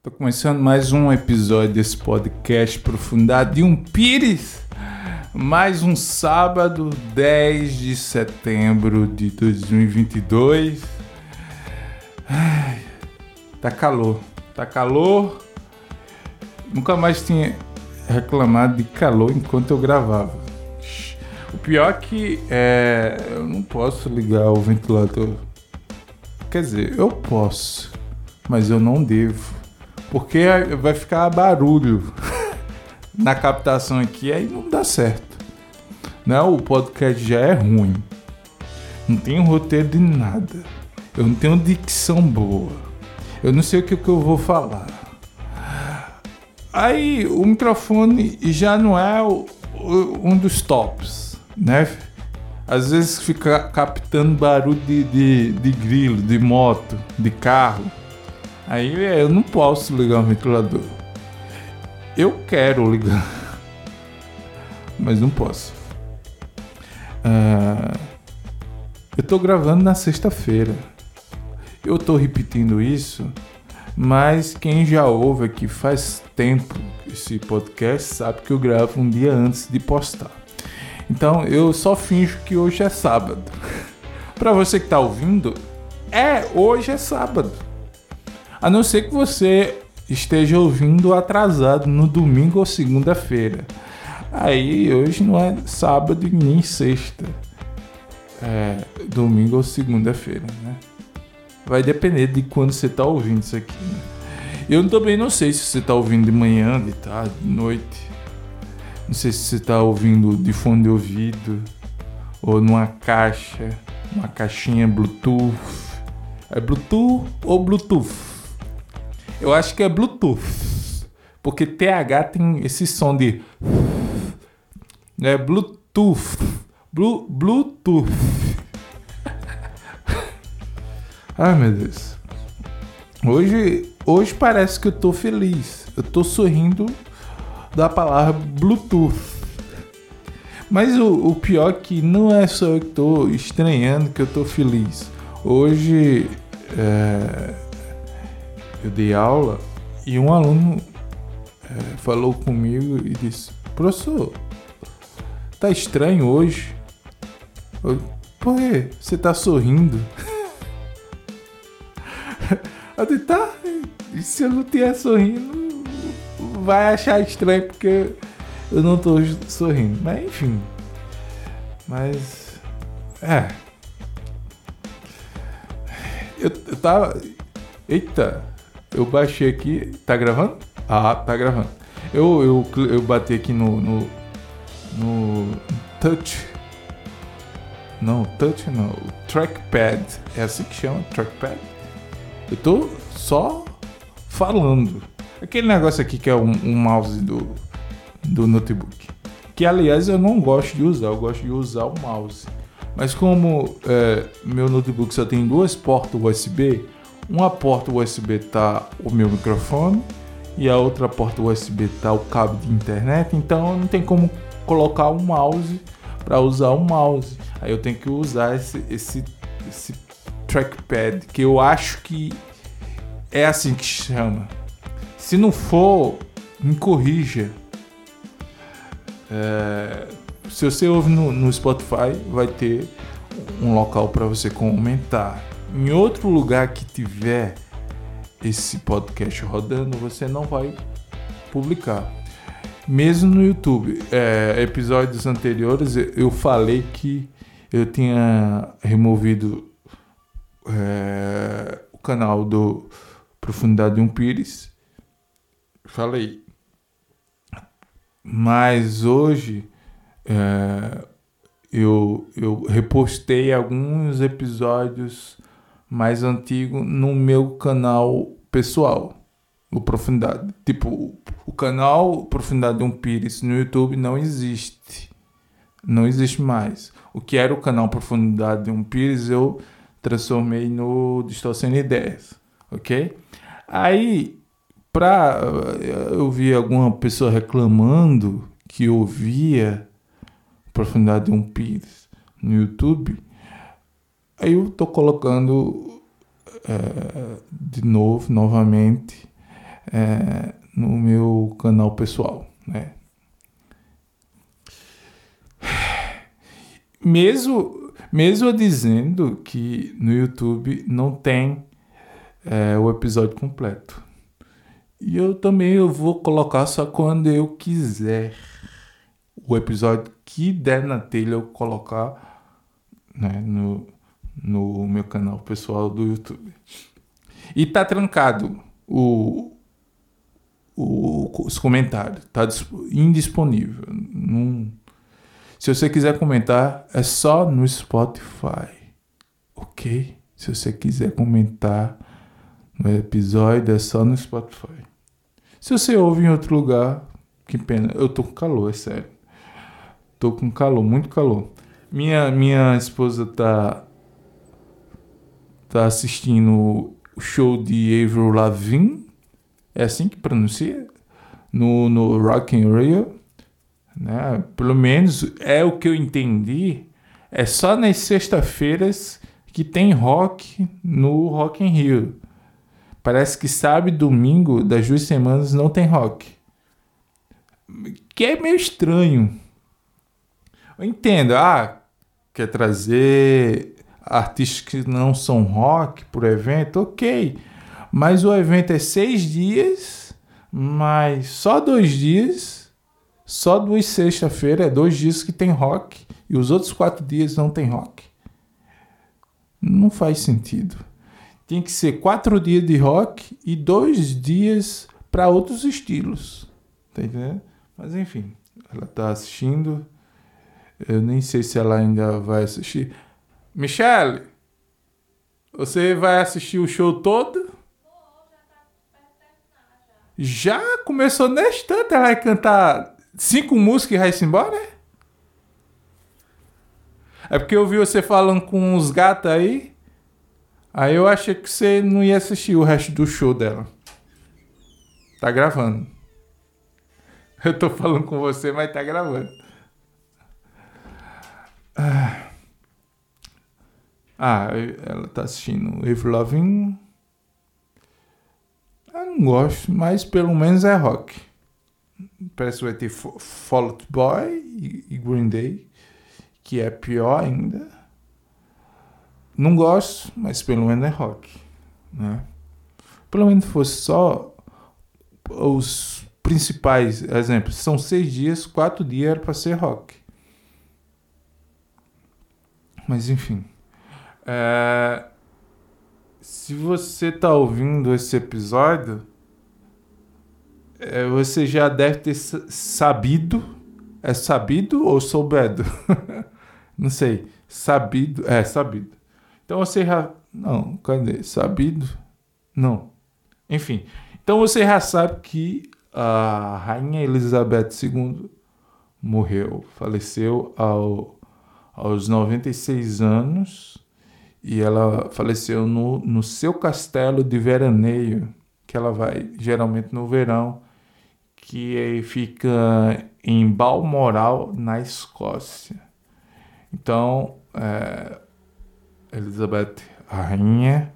Tô começando mais um episódio desse podcast Profundidade de um Pires. Mais um sábado, 10 de setembro de 2022. Ai, tá calor, tá calor. Nunca mais tinha reclamado de calor enquanto eu gravava. O pior é que é, eu não posso ligar o ventilador. Quer dizer, eu posso, mas eu não devo. Porque vai ficar barulho na captação aqui, aí não dá certo. Não, o podcast já é ruim. Não tenho roteiro de nada. Eu não tenho dicção boa. Eu não sei o que, que eu vou falar. Aí o microfone já não é o, o, um dos tops, né? Às vezes fica captando barulho de, de, de grilo, de moto, de carro. Aí é, eu não posso ligar o ventilador. Eu quero ligar, mas não posso. Uh, eu tô gravando na sexta-feira. Eu tô repetindo isso, mas quem já ouve aqui faz tempo esse podcast sabe que eu gravo um dia antes de postar. Então eu só finjo que hoje é sábado. Para você que tá ouvindo, é hoje é sábado. A não ser que você esteja ouvindo atrasado no domingo ou segunda-feira. Aí hoje não é sábado nem sexta. É domingo ou segunda-feira, né? Vai depender de quando você está ouvindo isso aqui. Né? Eu também não sei se você está ouvindo de manhã, de tarde, de noite. Não sei se você está ouvindo de fone de ouvido ou numa caixa, uma caixinha Bluetooth. É Bluetooth ou Bluetooth? Eu acho que é Bluetooth. Porque TH tem esse som de. É Bluetooth. Blu, Bluetooth. Ai meu Deus. Hoje, hoje parece que eu tô feliz. Eu tô sorrindo da palavra Bluetooth. Mas o, o pior é que não é só eu que tô estranhando que eu tô feliz. Hoje. É eu dei aula e um aluno é, falou comigo e disse: Professor, tá estranho hoje? Eu, Por quê? Você tá sorrindo? Eu disse: Tá, se eu não estiver sorrindo, vai achar estranho porque eu não tô sorrindo. Mas enfim. Mas. É. Eu, eu tava. Eita! Eu baixei aqui. Tá gravando? Ah, tá gravando. Eu, eu, eu bati aqui no, no, no touch. Não, touch não. Trackpad. É assim que chama? Trackpad? Eu tô só falando. Aquele negócio aqui que é um, um mouse do, do notebook. Que aliás eu não gosto de usar, eu gosto de usar o mouse. Mas como é, meu notebook só tem duas portas USB, uma porta USB tá o meu microfone e a outra porta USB tá o cabo de internet, então não tem como colocar um mouse para usar o um mouse. Aí eu tenho que usar esse, esse, esse trackpad que eu acho que é assim que chama. Se não for, me corrija. É, se você ouve no, no Spotify, vai ter um local para você comentar em outro lugar que tiver esse podcast rodando, você não vai publicar. Mesmo no YouTube, é, episódios anteriores eu falei que eu tinha removido é, o canal do Profundidade de um Pires. Falei. Mas hoje é, eu, eu repostei alguns episódios mais antigo no meu canal pessoal, o Profundidade. Tipo, o canal Profundidade de um Pires no YouTube não existe. Não existe mais. O que era o canal Profundidade de um Pires eu transformei no Distorcendo Ideias, ok? Aí, pra eu vi alguma pessoa reclamando que ouvia Profundidade de um Pires no YouTube, Aí eu tô colocando é, de novo, novamente, é, no meu canal pessoal, né? Mesmo, mesmo dizendo que no YouTube não tem é, o episódio completo. E eu também eu vou colocar só quando eu quiser. O episódio que der na telha eu colocar né, no, no meu canal pessoal do YouTube. E tá trancado o, o, os comentários. Tá indisponível. Se você quiser comentar, é só no Spotify. Ok? Se você quiser comentar no episódio, é só no Spotify. Se você ouve em outro lugar, que pena. Eu tô com calor, é sério. Tô com calor, muito calor. Minha, minha esposa tá tá assistindo o show de Avril Lavigne, é assim que pronuncia, no, no Rock in Rio, né? Pelo menos é o que eu entendi. É só nas sextas-feiras que tem rock no Rock in Rio. Parece que sábado domingo das duas semanas não tem rock. Que é meio estranho. Eu entendo, ah, quer trazer artistas que não são rock por evento, ok. Mas o evento é seis dias, mas só dois dias, só duas sexta-feira, é dois dias que tem rock, e os outros quatro dias não tem rock. Não faz sentido. Tem que ser quatro dias de rock e dois dias para outros estilos. Tá entendendo? Mas enfim, ela tá assistindo. Eu nem sei se ela ainda vai assistir. Michelle, você vai assistir o show todo? Já começou neste tanto, ela vai cantar cinco músicas e vai se embora? É porque eu vi você falando com uns gatos aí. Aí eu achei que você não ia assistir o resto do show dela. Tá gravando. Eu tô falando com você, mas tá gravando. Ah. Ah, ela tá assistindo Avril Lavigne. Eu não gosto, mas pelo menos é rock. Parece que vai ter Fall Out Boy e Green Day, que é pior ainda. Não gosto, mas pelo menos é rock. Né? Pelo menos fosse só os principais exemplos. São seis dias, quatro dias para ser rock. Mas enfim. É, se você está ouvindo esse episódio, é, você já deve ter sabido. É sabido ou soubedo? Não sei. Sabido. É, sabido. Então você já. Não, cadê? Sabido? Não. Enfim. Então você já sabe que a Rainha Elizabeth II morreu, faleceu ao, aos 96 anos e ela faleceu no, no seu castelo de veraneio, que ela vai geralmente no verão, que fica em Balmoral, na Escócia. Então, é, Elizabeth, a rainha,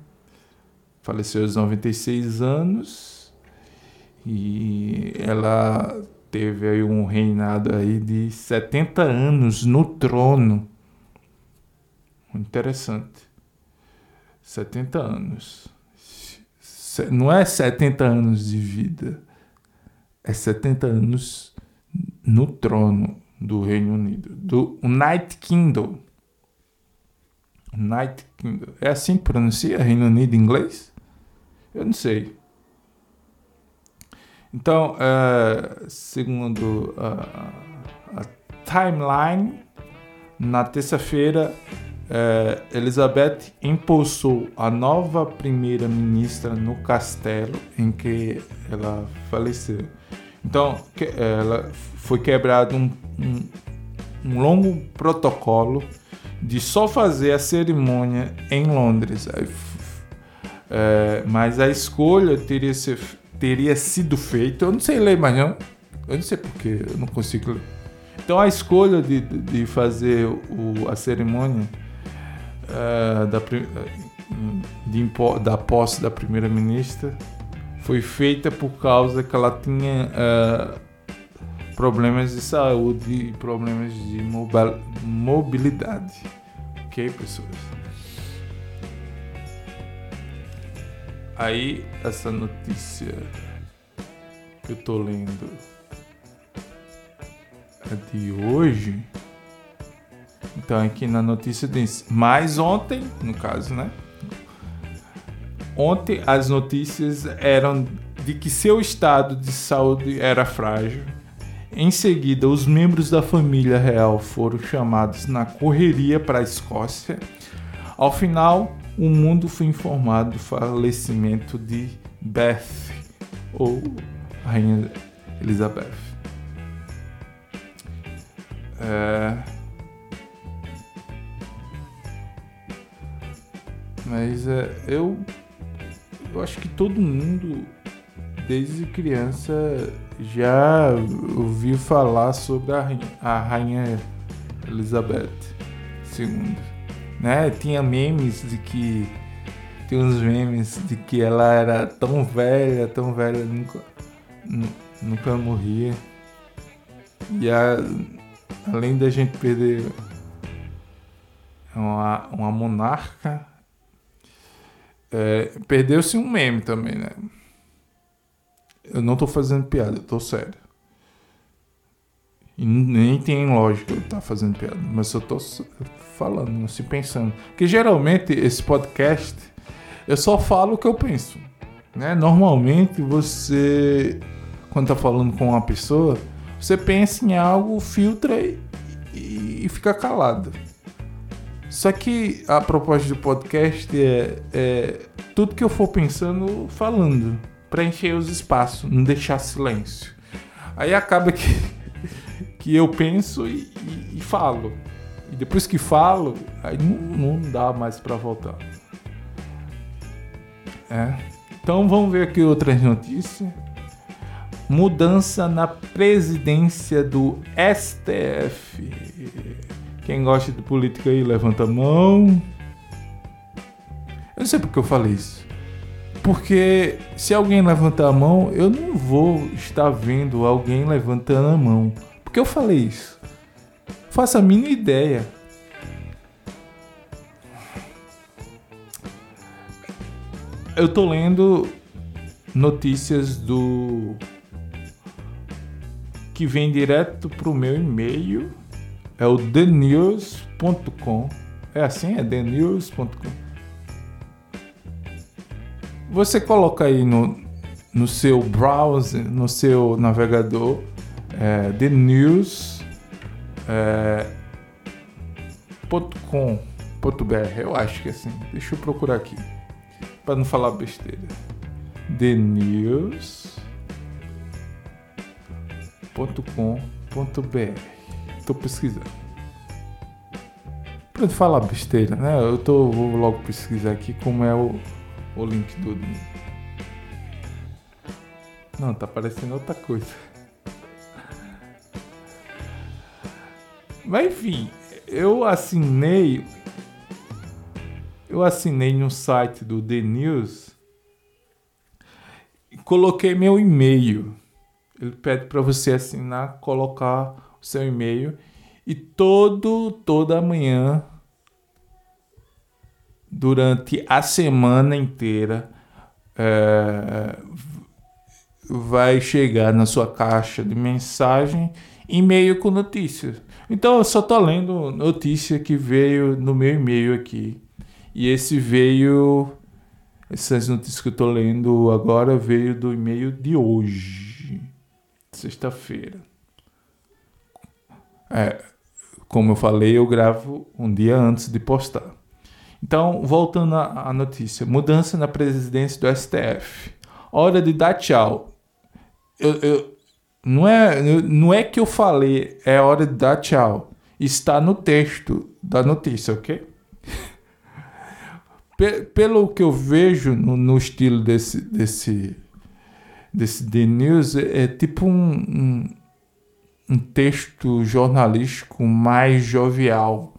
faleceu aos 96 anos e ela teve aí um reinado aí de 70 anos no trono. Interessante. 70 anos. Não é 70 anos de vida, é 70 anos no trono do Reino Unido, do United Kingdom. United Kingdom. É assim que pronuncia Reino Unido em inglês? Eu não sei. Então, uh, segundo uh, a timeline, na terça-feira é, Elizabeth impulsou a nova primeira-ministra no castelo em que ela faleceu. Então, que, ela foi quebrado um, um, um, longo protocolo de só fazer a cerimônia em Londres. É, mas a escolha teria, ser, teria sido feita. Eu não sei ler mais não. Eu não sei porque eu não consigo ler. Então a escolha de, de fazer o, a cerimônia uh, da, de, da posse da primeira-ministra foi feita por causa que ela tinha uh, problemas de saúde e problemas de mobilidade. Ok, pessoas? Aí, essa notícia que eu tô lendo é de hoje. Então, aqui na notícia diz, mas ontem, no caso, né? Ontem as notícias eram de que seu estado de saúde era frágil. Em seguida, os membros da família real foram chamados na correria para a Escócia. Ao final, o mundo foi informado do falecimento de Beth, ou Rainha Elizabeth. É... Mas é, eu eu acho que todo mundo, desde criança, já ouviu falar sobre a rainha, a rainha Elizabeth II. Né? Tinha memes de que. Tem uns memes de que ela era tão velha, tão velha, nunca, nunca morria. E a, além da gente perder uma, uma monarca, é, Perdeu-se um meme também, né? Eu não tô fazendo piada, eu tô sério. E nem tem lógica eu estar tá fazendo piada, mas eu tô falando, assim, pensando. Porque geralmente esse podcast eu só falo o que eu penso. Né? Normalmente você, quando tá falando com uma pessoa, você pensa em algo, filtra e, e fica calado. Só que a proposta do podcast é, é tudo que eu for pensando, falando, para encher os espaços, não deixar silêncio. Aí acaba que, que eu penso e, e, e falo. E depois que falo, aí não, não dá mais para voltar. É. Então vamos ver aqui outras notícias. Mudança na presidência do STF. Quem gosta de política aí, levanta a mão. Eu não sei porque eu falei isso. Porque se alguém levantar a mão, eu não vou estar vendo alguém levantando a mão. Porque eu falei isso. Faça a mínima ideia. Eu tô lendo notícias do que vem direto pro meu e-mail é o thenews.com. É assim? É thenews.com. Você coloca aí no, no seu browser, no seu navegador, é. É, eu acho que é assim. Deixa eu procurar aqui. Para não falar besteira. thenews.com.br tô pesquisando. Pra falar besteira, né? Eu tô, vou logo pesquisar aqui como é o, o link do. Não, tá aparecendo outra coisa. Mas enfim, eu assinei. Eu assinei no site do The News e coloquei meu e-mail. Ele pede para você assinar, colocar seu e-mail e todo toda manhã durante a semana inteira é, vai chegar na sua caixa de mensagem e-mail com notícias. Então eu só tô lendo notícia que veio no meu e-mail aqui. E esse veio essas notícias que eu tô lendo agora veio do e-mail de hoje, sexta-feira. É, como eu falei, eu gravo um dia antes de postar. Então, voltando à notícia: mudança na presidência do STF. Hora de dar tchau. Eu, eu, não, é, não é que eu falei, é hora de dar tchau. Está no texto da notícia, ok? Pelo que eu vejo no, no estilo desse, desse, desse The News, é, é tipo um, um um texto jornalístico mais jovial.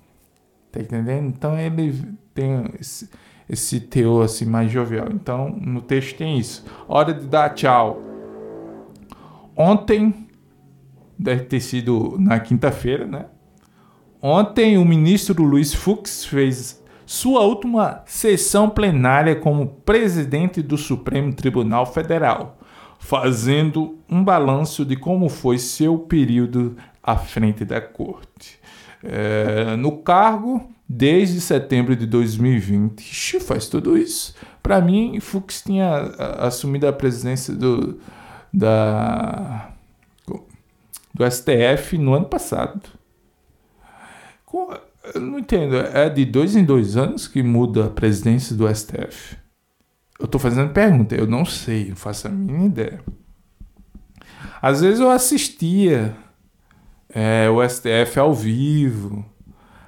Tá entendendo? Então ele tem esse, esse teor assim mais jovial. Então, no texto tem isso. Hora de dar tchau. Ontem, deve ter sido na quinta-feira, né? Ontem, o ministro Luiz Fux fez sua última sessão plenária como presidente do Supremo Tribunal Federal, fazendo um balanço de como foi seu período à frente da corte. É, no cargo, desde setembro de 2020. Ixi, faz tudo isso. Para mim, Fux tinha assumido a presidência do, da, do STF no ano passado. Eu não entendo, é de dois em dois anos que muda a presidência do STF? Eu estou fazendo pergunta, eu não sei, não faço a mínima ideia. Às vezes eu assistia é, o STF ao vivo,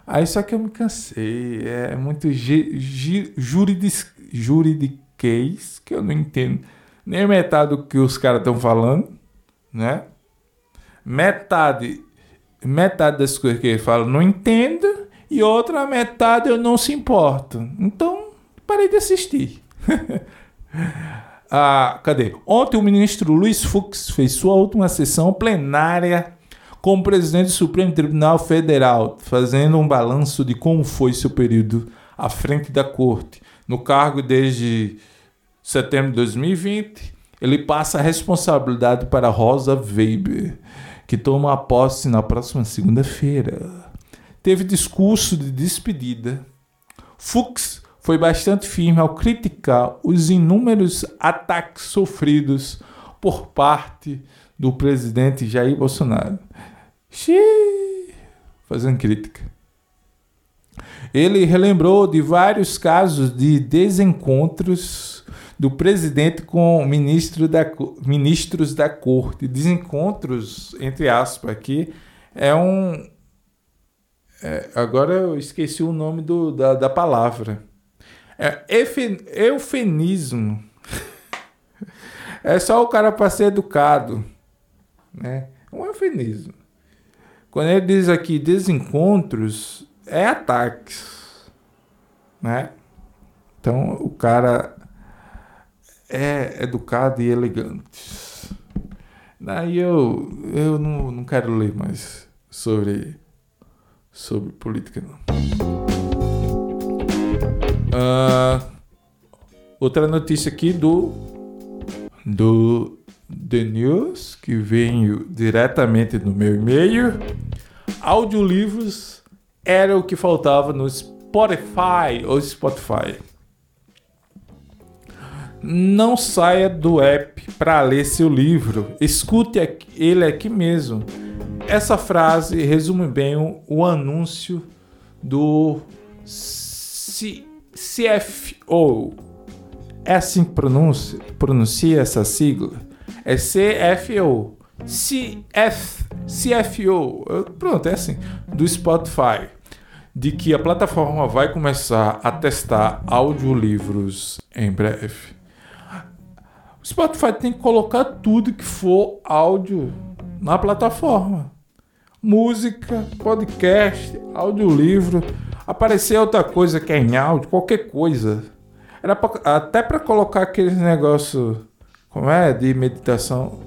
Aí só que eu me cansei. É muito juridiquês que eu não entendo nem metade do que os caras estão falando, né? Metade, metade das coisas que ele fala não entendo e outra metade eu não se importo. Então, parei de assistir. ah, cadê? Ontem o ministro Luiz Fux fez sua última sessão plenária como presidente do Supremo Tribunal Federal, fazendo um balanço de como foi seu período à frente da corte. No cargo desde setembro de 2020, ele passa a responsabilidade para Rosa Weber, que toma posse na próxima segunda-feira. Teve discurso de despedida. Fux foi bastante firme ao criticar os inúmeros ataques sofridos por parte do presidente Jair Bolsonaro. Xiii, fazendo crítica. Ele relembrou de vários casos de desencontros do presidente com ministro da, ministros da corte. Desencontros, entre aspas, aqui, é um. É, agora eu esqueci o nome do, da, da palavra. É eufemismo. é só o cara para ser educado. Né? Um eufemismo. Quando ele diz aqui desencontros, é ataques, né? Então o cara é educado e elegante. Daí eu, eu não, não quero ler mais sobre, sobre política, não. Uh, outra notícia aqui do, do The News, que veio diretamente no meu e-mail. Audiolivros era o que faltava no Spotify ou Spotify. Não saia do app para ler seu livro. Escute ele aqui mesmo. Essa frase resume bem o, o anúncio do CFO. É assim que pronuncia, pronuncia essa sigla? É CFO. CF, CFO. Pronto, é assim. Do Spotify. De que a plataforma vai começar a testar audiolivros em breve. O Spotify tem que colocar tudo que for áudio na plataforma. Música, podcast, audiolivro. Aparecer outra coisa que é em áudio, qualquer coisa. Era pra, até para colocar aqueles negócios como é, de meditação.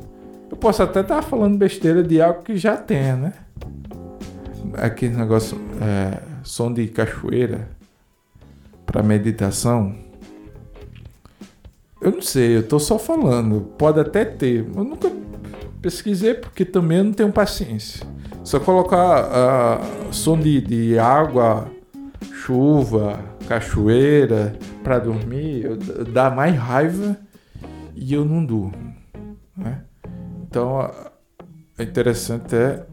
Eu posso até estar falando besteira de algo que já tem, né? Aquele negócio, é, som de cachoeira para meditação. Eu não sei, eu tô só falando. Pode até ter. Eu nunca pesquisei porque também eu não tenho paciência. Só colocar uh, som de, de água, chuva, cachoeira para dormir, dá mais raiva e eu não durmo. Né? Então é interessante é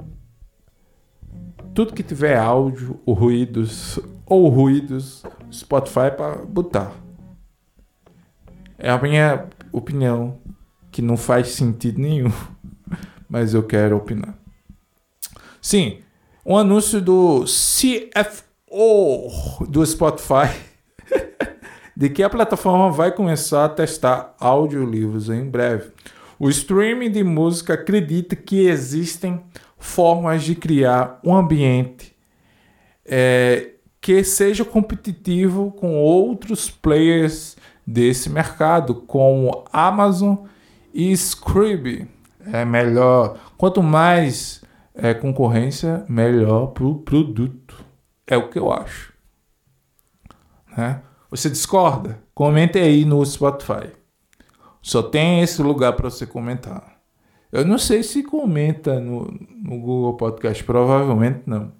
tudo que tiver áudio ou ruídos ou ruídos Spotify para botar. É a minha opinião que não faz sentido nenhum, mas eu quero opinar. Sim, um anúncio do CFO do Spotify de que a plataforma vai começar a testar audiolivros em breve. O streaming de música acredita que existem formas de criar um ambiente é, que seja competitivo com outros players desse mercado, como Amazon e Scribd. É melhor, quanto mais é, concorrência, melhor para o produto. É o que eu acho. Né? Você discorda? Comente aí no Spotify. Só tem esse lugar para você comentar. Eu não sei se comenta no, no Google Podcast, provavelmente não.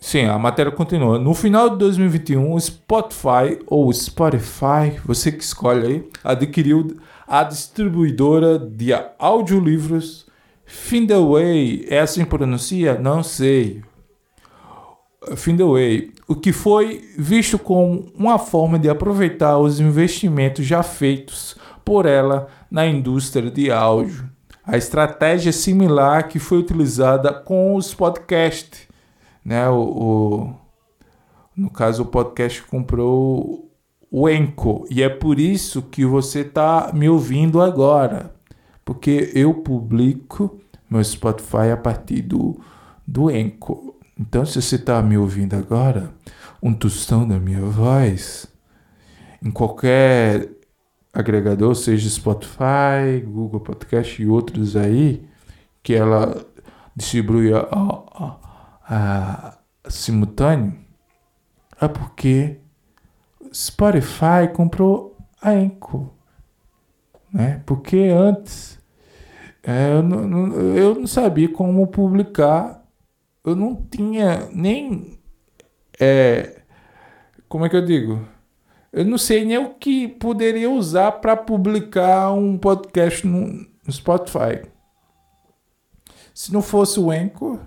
Sim, a matéria continua. No final de 2021, o Spotify ou Spotify, você que escolhe aí, adquiriu a distribuidora de audiolivros Findaway. É assim pronuncia? Não sei. Findaway, o que foi visto como uma forma de aproveitar os investimentos já feitos por ela na indústria de áudio. A estratégia similar que foi utilizada com os podcasts né? O, o, no caso, o podcast comprou o Enco e é por isso que você está me ouvindo agora, porque eu publico meu Spotify a partir do, do Enco. Então, se você está me ouvindo agora, um tostão da minha voz, em qualquer agregador, seja Spotify, Google Podcast e outros aí, que ela distribui a, a, ah, simultâneo é porque Spotify comprou a Anchor, né? Porque antes é, eu, não, eu não sabia como publicar, eu não tinha nem é, como é que eu digo? Eu não sei nem o que poderia usar para publicar um podcast no, no Spotify. Se não fosse o Anchor,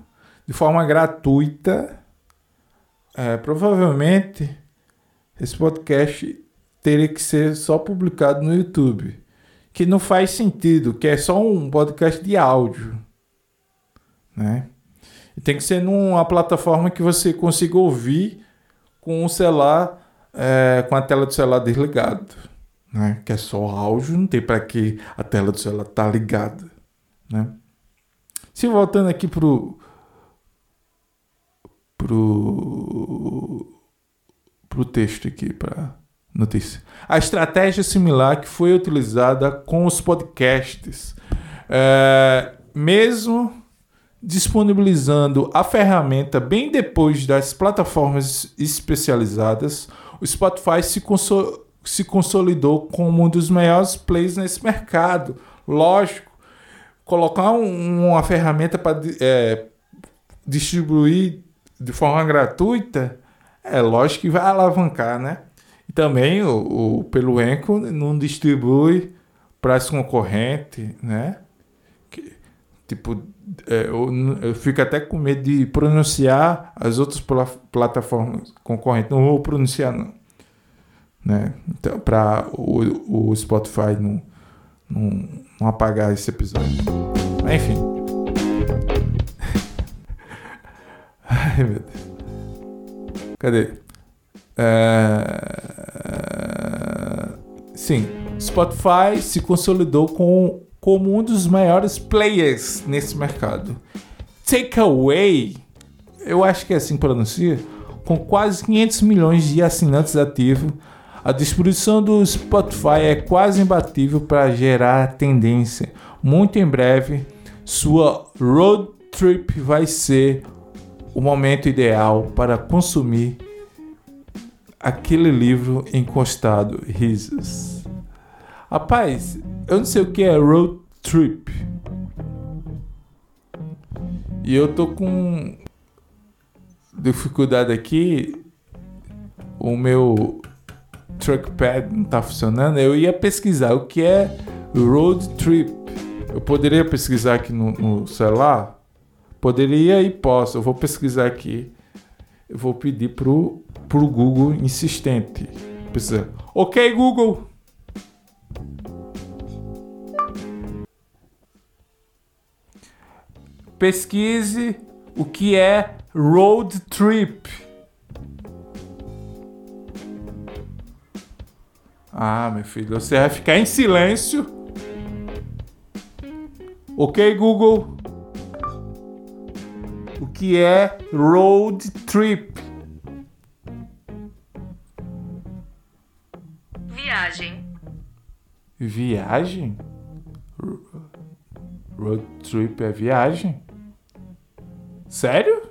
de forma gratuita. É, provavelmente esse podcast teria que ser só publicado no YouTube, que não faz sentido, que é só um podcast de áudio, né? Tem que ser numa plataforma que você consiga ouvir com o celular, é, com a tela do celular desligado, né? Que é só áudio, não tem para que a tela do celular tá ligada, né? Se voltando aqui pro pro pro texto aqui para notícia. A estratégia similar que foi utilizada com os podcasts, é, mesmo disponibilizando a ferramenta bem depois das plataformas especializadas, o Spotify se, consol se consolidou como um dos maiores players nesse mercado. Lógico, colocar um, uma ferramenta para é, distribuir de forma gratuita, é lógico que vai alavancar, né? E também o, o pelo Enco não distribui para as concorrentes, né? Tipo, é, eu, eu, fico até com medo de pronunciar as outras pl plataformas concorrentes. Não vou pronunciar, não. Né? Então, para o, o Spotify não, não, não apagar esse episódio. Mas, enfim. Ai, meu Deus. Cadê? É... Sim, Spotify se consolidou com, como um dos maiores players nesse mercado. Takeaway, eu acho que é assim que pronuncia, com quase 500 milhões de assinantes ativos, a distribuição do Spotify é quase imbatível para gerar tendência. Muito em breve, sua road trip vai ser o momento ideal para consumir aquele livro encostado, risos. Rapaz, eu não sei o que é road trip. E eu tô com dificuldade aqui. O meu trackpad não tá funcionando. Eu ia pesquisar o que é road trip. Eu poderia pesquisar aqui no, no celular Poderia e posso. Eu vou pesquisar aqui. Eu vou pedir pro, pro Google insistente. Precisa. Ok, Google. pesquise o que é road trip. Ah, meu filho, você vai ficar em silêncio. Ok, Google. O que é road trip? Viagem. Viagem? Road trip é viagem? Sério?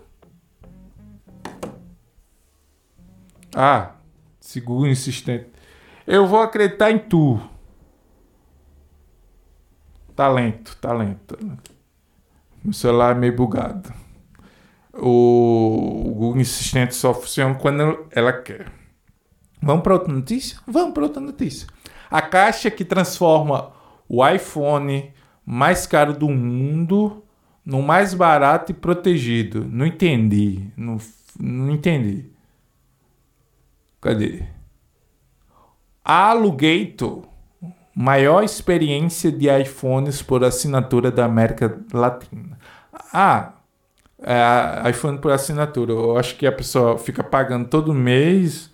Ah, seguro insistente. Eu vou acreditar em tu. Talento, talento. Meu celular é meio bugado. O, o Google Assistente só funciona quando ela quer. Vamos para outra notícia? Vamos para outra notícia. A caixa que transforma o iPhone mais caro do mundo no mais barato e protegido. Não entendi. Não, não entendi. Cadê? Alugator. Maior experiência de iPhones por assinatura da América Latina. Ah, é, iPhone por assinatura. Eu acho que a pessoa fica pagando todo mês.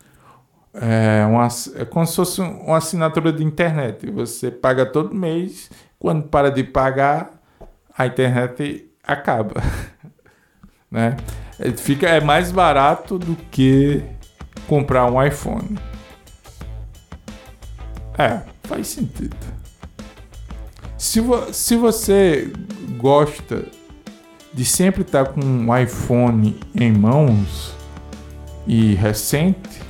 É, uma, é como se fosse uma assinatura de internet. Você paga todo mês. Quando para de pagar, a internet acaba. né? Fica, é mais barato do que comprar um iPhone. É, faz sentido. Se, vo se você gosta de sempre estar com um iPhone em mãos e recente,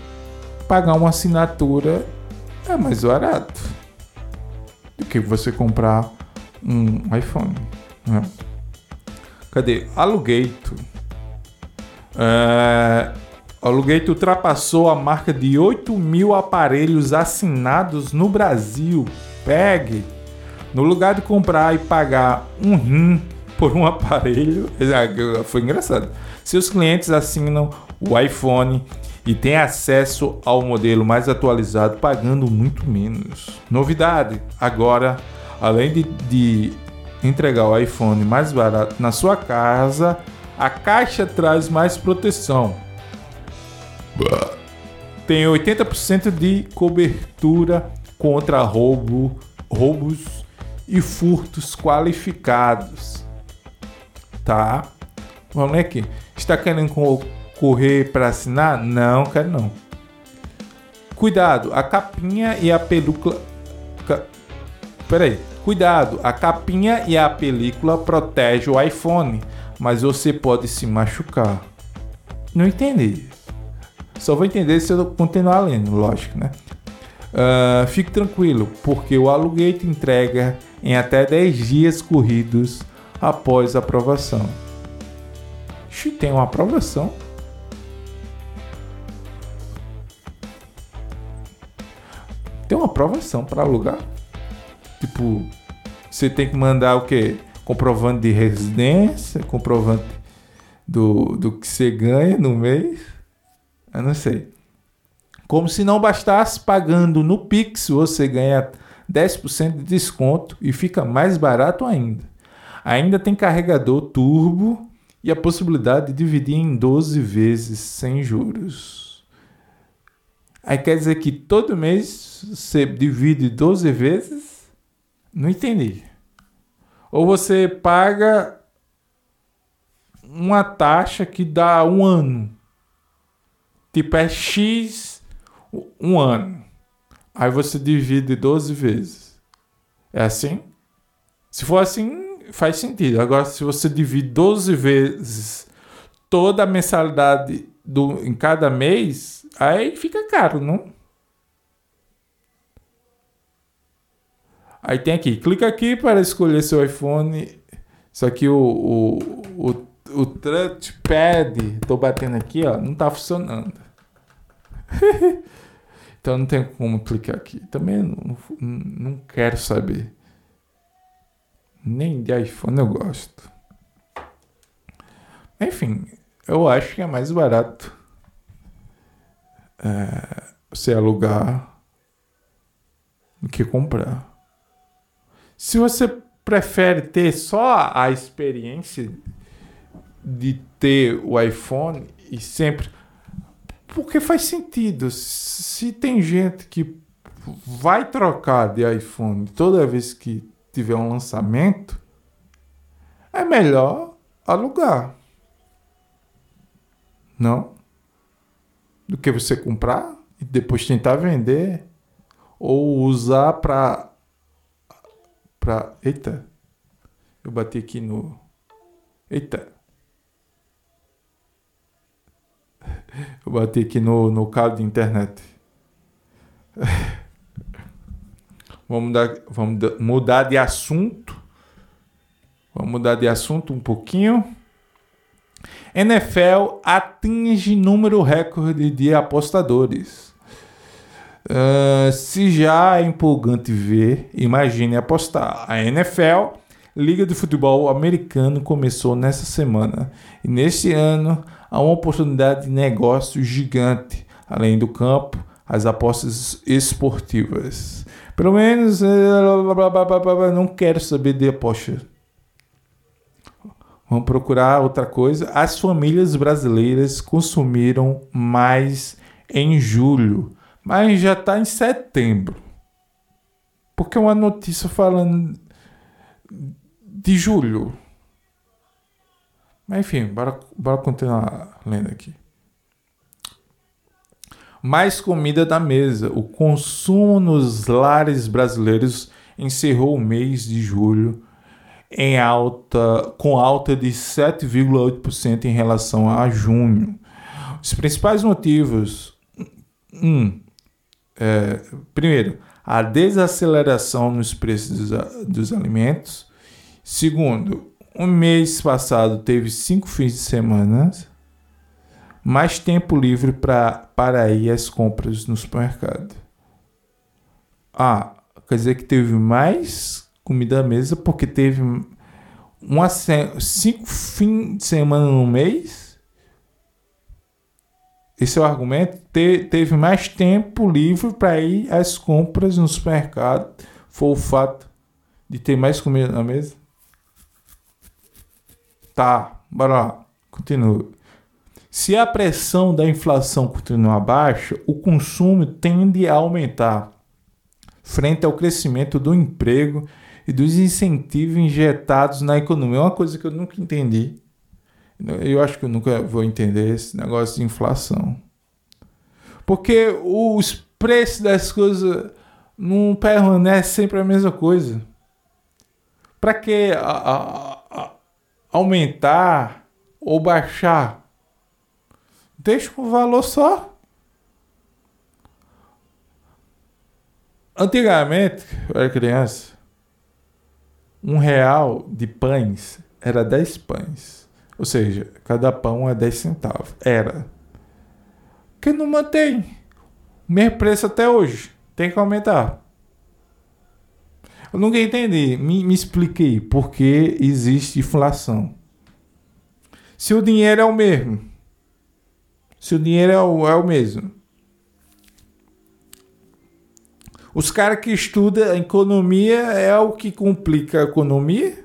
pagar uma assinatura é mais barato do que você comprar um iPhone. Né? Cadê? Alugueito. É, ultrapassou a marca de 8 mil aparelhos assinados no Brasil. Pegue! No lugar de comprar e pagar um rim por um aparelho, foi engraçado. Seus clientes assinam o iPhone e têm acesso ao modelo mais atualizado pagando muito menos. Novidade: agora, além de, de entregar o iPhone mais barato na sua casa, a caixa traz mais proteção tem 80% de cobertura contra roubo, roubos e furtos qualificados. Tá? Vamos aqui. Está querendo correr para assinar? Não, quero não. Cuidado, a capinha e a película. Peraí. Cuidado, a capinha e a película protegem o iPhone, mas você pode se machucar. Não entendi. Só vou entender se eu continuar lendo, lógico, né? Uh, fique tranquilo, porque o Alugueito entrega em até 10 dias corridos após a aprovação. Ixi, tem uma aprovação. Tem uma aprovação para alugar? Tipo, você tem que mandar o quê? Comprovante de residência, comprovante do, do que você ganha no mês. Eu não sei. Como se não bastasse, pagando no Pix você ganha 10% de desconto e fica mais barato ainda. Ainda tem carregador turbo e a possibilidade de dividir em 12 vezes sem juros. Aí quer dizer que todo mês você divide 12 vezes? Não entendi. Ou você paga uma taxa que dá um ano Tipo, é X um ano. Aí você divide 12 vezes. É assim? Se for assim, faz sentido. Agora, se você divide 12 vezes toda a mensalidade do, em cada mês, aí fica caro, não? Aí tem aqui, clica aqui para escolher seu iPhone. Isso aqui o, o, o, o touchpad, tô batendo aqui, ó, não tá funcionando. então não tem como clicar aqui. Também não, não quero saber. Nem de iPhone eu gosto. Enfim, eu acho que é mais barato é, você alugar do que comprar. Se você prefere ter só a experiência de ter o iPhone e sempre porque faz sentido. Se tem gente que vai trocar de iPhone toda vez que tiver um lançamento, é melhor alugar. Não? Do que você comprar e depois tentar vender ou usar para pra. Eita! Eu bati aqui no. Eita! Eu bati aqui no, no cabo de internet. Vamos, mudar, vamos mudar de assunto. Vamos mudar de assunto um pouquinho. NFL atinge número recorde de apostadores. Uh, se já é empolgante ver, imagine apostar. A NFL, Liga de Futebol Americano, começou nessa semana. E neste ano há uma oportunidade de negócio gigante, além do campo, as apostas esportivas. Pelo menos, eh, não quero saber de aposta. Vamos procurar outra coisa. As famílias brasileiras consumiram mais em julho, mas já está em setembro. Porque é uma notícia falando de julho. Mas enfim, bora, bora continuar lendo aqui. Mais comida da mesa. O consumo nos lares brasileiros encerrou o mês de julho em alta, com alta de 7,8% em relação a junho. Os principais motivos: um, é, primeiro, a desaceleração nos preços dos, dos alimentos. Segundo, o mês passado teve cinco fins de semana, mais tempo livre pra, para ir às compras no supermercado. Ah, quer dizer que teve mais comida à mesa porque teve uma, cinco fins de semana no mês. Esse é o argumento. Te, teve mais tempo livre para ir às compras no supermercado. Foi o fato de ter mais comida na mesa. Tá, bora lá. Continua. Se a pressão da inflação continuar baixa, o consumo tende a aumentar frente ao crescimento do emprego e dos incentivos injetados na economia. Uma coisa que eu nunca entendi. Eu acho que eu nunca vou entender esse negócio de inflação. Porque os preços das coisas não permanecem sempre a mesma coisa. Para que aumentar ou baixar? Deixa o valor só. Antigamente, eu era criança, um real de pães era 10 pães. Ou seja, cada pão é 10 centavos. Era. Que não mantém. O mesmo preço até hoje. Tem que aumentar. Eu nunca entendi. Me, me expliquei por que existe inflação. Se o dinheiro é o mesmo. Se o dinheiro é o, é o mesmo. Os caras que estudam economia é o que complica a economia?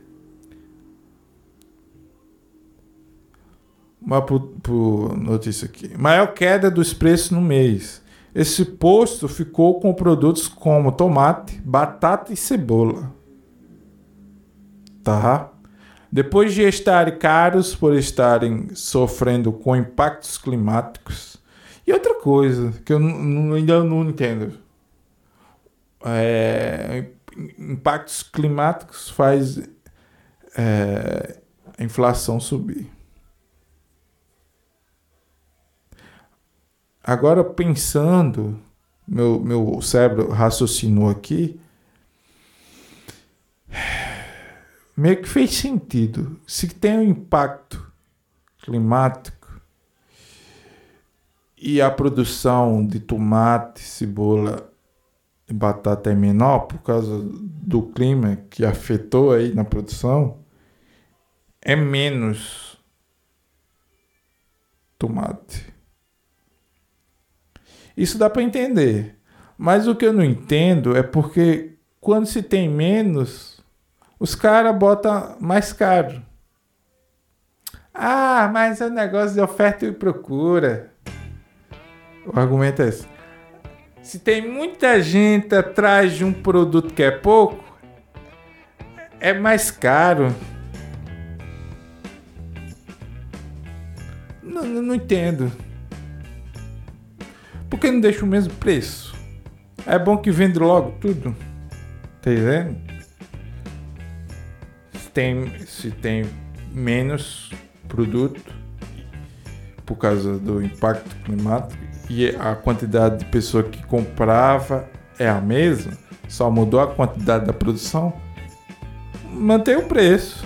Uma por, por notícia aqui. Maior queda dos preços no mês. Esse posto ficou com produtos como tomate, batata e cebola. Tá? Depois de estarem caros por estarem sofrendo com impactos climáticos. E outra coisa que eu ainda não entendo é, impactos climáticos faz é, a inflação subir. Agora pensando, meu, meu cérebro raciocinou aqui, meio que fez sentido. Se tem um impacto climático e a produção de tomate, cebola batata é menor por causa do clima que afetou aí na produção, é menos tomate. Isso dá para entender. Mas o que eu não entendo é porque quando se tem menos, os caras botam mais caro. Ah, mas é um negócio de oferta e procura. O argumento é esse. Se tem muita gente atrás de um produto que é pouco, é mais caro. Não, não entendo. Por que não deixa o mesmo preço? É bom que vende logo tudo. Tá entendendo? tem, se tem menos produto por causa do impacto climático e a quantidade de pessoa que comprava é a mesma, só mudou a quantidade da produção, mantém o preço.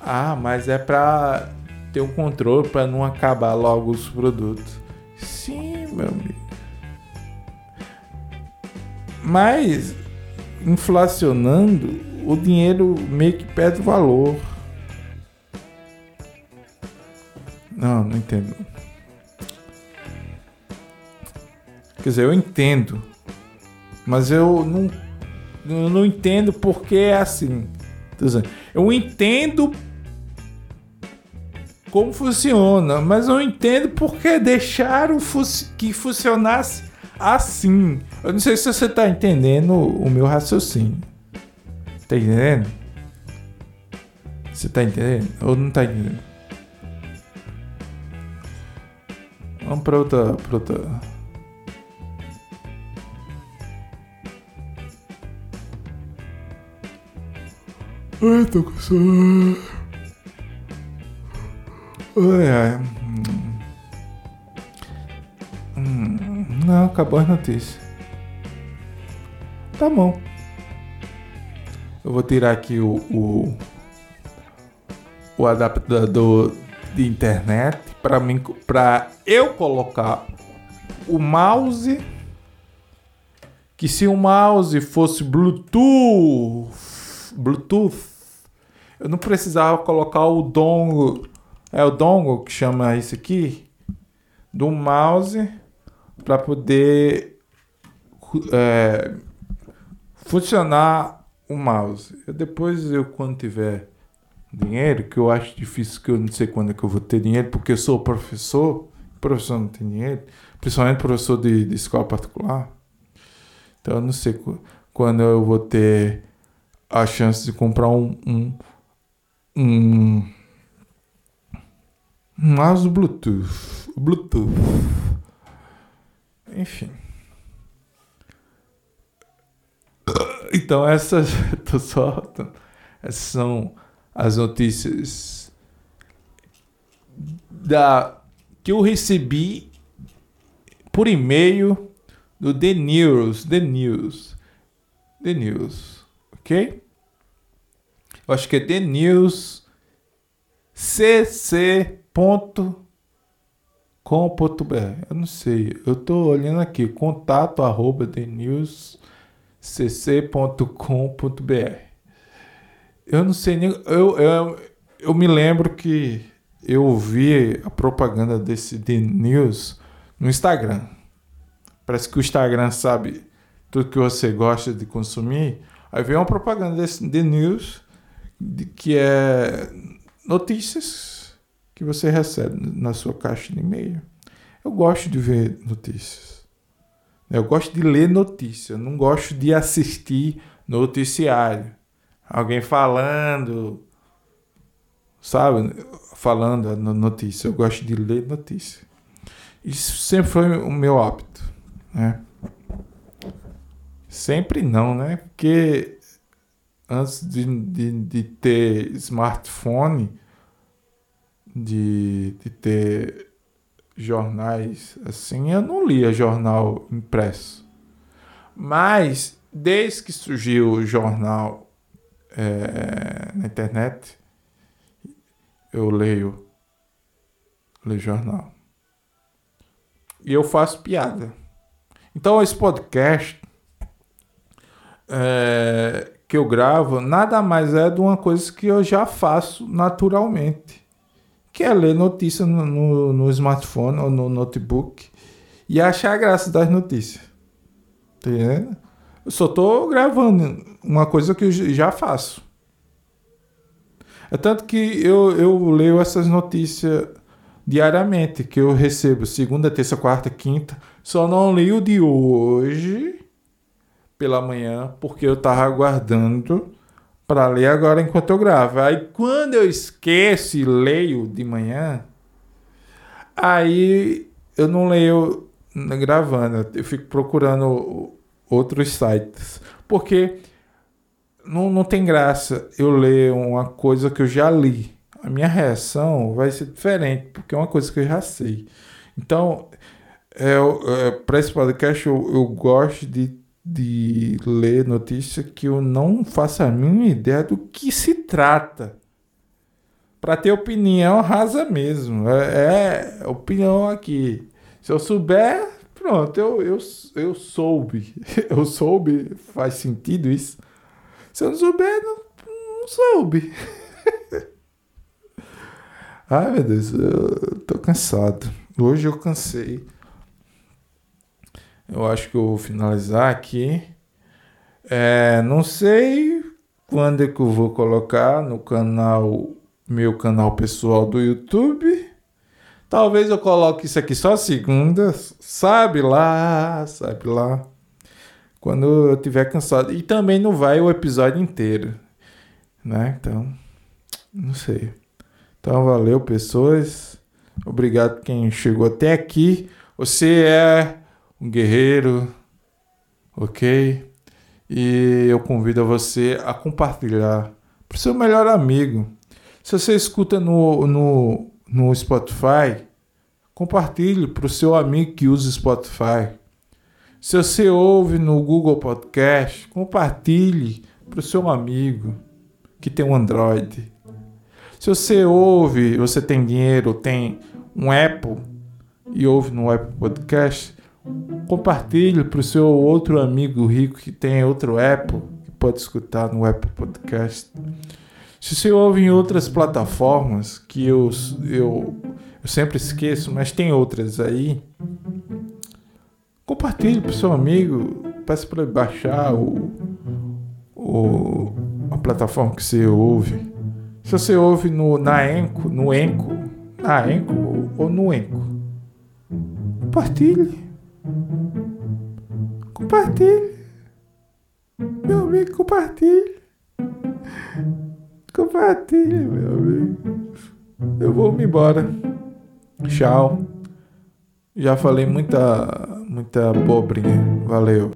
Ah, mas é para ter um controle para não acabar logo os produtos. Sim, meu amigo. Mas inflacionando, o dinheiro meio que perde valor. Não, não entendo. Quer dizer, eu entendo. Mas eu não, eu não entendo porque é assim. Eu entendo como funciona, mas eu entendo porque deixaram que funcionasse assim. Eu não sei se você está entendendo o meu raciocínio. Tá entendendo? Você tá entendendo? Ou não tá entendendo? Vamos pra outra. Pra outra. Ai, tô com sono. Ai. Hum, não, acabou as notícias. Tá bom. Eu vou tirar aqui o, o, o adaptador de internet para mim para eu colocar o mouse que se o mouse fosse Bluetooth Bluetooth eu não precisava colocar o dongle é o dongle que chama isso aqui do mouse para poder é, funcionar o mouse. Eu depois eu quando tiver dinheiro, que eu acho difícil que eu não sei quando é que eu vou ter dinheiro, porque eu sou professor, professor não tem dinheiro, principalmente professor de, de escola particular. Então eu não sei quando eu vou ter a chance de comprar um um, um, um mouse Bluetooth, Bluetooth. Enfim. Então essas, tô só, essas são as notícias da que eu recebi por e-mail do The News, The News, The News, ok? Eu acho que é The News cc.com.br. Eu não sei. Eu tô olhando aqui, contato arroba The News cc.com.br. Eu não sei nem. Eu, eu, eu me lembro que eu vi a propaganda desse The News no Instagram. Parece que o Instagram sabe tudo que você gosta de consumir. Aí vem uma propaganda desse The News, que é notícias que você recebe na sua caixa de e-mail. Eu gosto de ver notícias. Eu gosto de ler notícia, não gosto de assistir noticiário. Alguém falando, sabe? Falando a notícia. Eu gosto de ler notícia. Isso sempre foi o meu hábito, né? Sempre não, né? Porque antes de, de, de ter smartphone, de, de ter jornais assim, eu não lia jornal impresso. Mas desde que surgiu o jornal é, na internet, eu leio, leio jornal. E eu faço piada. Então esse podcast é, que eu gravo nada mais é de uma coisa que eu já faço naturalmente que é ler notícia no, no, no smartphone ou no notebook e achar graça das notícias. Tá entendendo? Eu só tô gravando uma coisa que eu já faço. É tanto que eu, eu leio essas notícias diariamente, que eu recebo segunda, terça, quarta, quinta. Só não li o de hoje pela manhã, porque eu tava aguardando para ler agora enquanto eu gravo. Aí quando eu esqueço e leio de manhã, aí eu não leio gravando, eu fico procurando outros sites. Porque não, não tem graça eu ler uma coisa que eu já li. A minha reação vai ser diferente, porque é uma coisa que eu já sei. Então, é, é, para esse podcast, eu, eu gosto de, de ler notícia que eu não faço a mínima ideia do que se trata. Para ter opinião rasa mesmo. É, é opinião aqui. Se eu souber, pronto, eu, eu, eu soube. Eu soube, faz sentido isso. Se eu não souber, não, não soube. Ai meu Deus, eu tô cansado. Hoje eu cansei. Eu acho que eu vou finalizar aqui. É, não sei quando é que eu vou colocar no canal, meu canal pessoal do YouTube. Talvez eu coloque isso aqui só segunda, sabe lá, sabe lá. Quando eu tiver cansado. E também não vai o episódio inteiro, né? Então, não sei. Então, valeu, pessoas. Obrigado quem chegou até aqui. Você é um guerreiro, ok? E eu convido você a compartilhar para o seu melhor amigo. Se você escuta no, no, no Spotify, compartilhe para o seu amigo que usa Spotify. Se você ouve no Google Podcast, compartilhe para o seu amigo que tem um Android. Se você ouve, você tem dinheiro, tem um Apple e ouve no Apple Podcast, Compartilhe para o seu outro amigo rico que tem outro Apple, que pode escutar no Apple Podcast. Se você ouve em outras plataformas, que eu, eu, eu sempre esqueço, mas tem outras aí, compartilhe para o seu amigo, peça para ele baixar o, o, a plataforma que você ouve. Se você ouve no, na Enco, no Enco, na Enco ou no Enco, compartilhe. Compartilhe. Meu amigo, compartilhe. Compartilhe, meu amigo. Eu vou me embora. Tchau. Já falei muita, muita abobrinha. Valeu.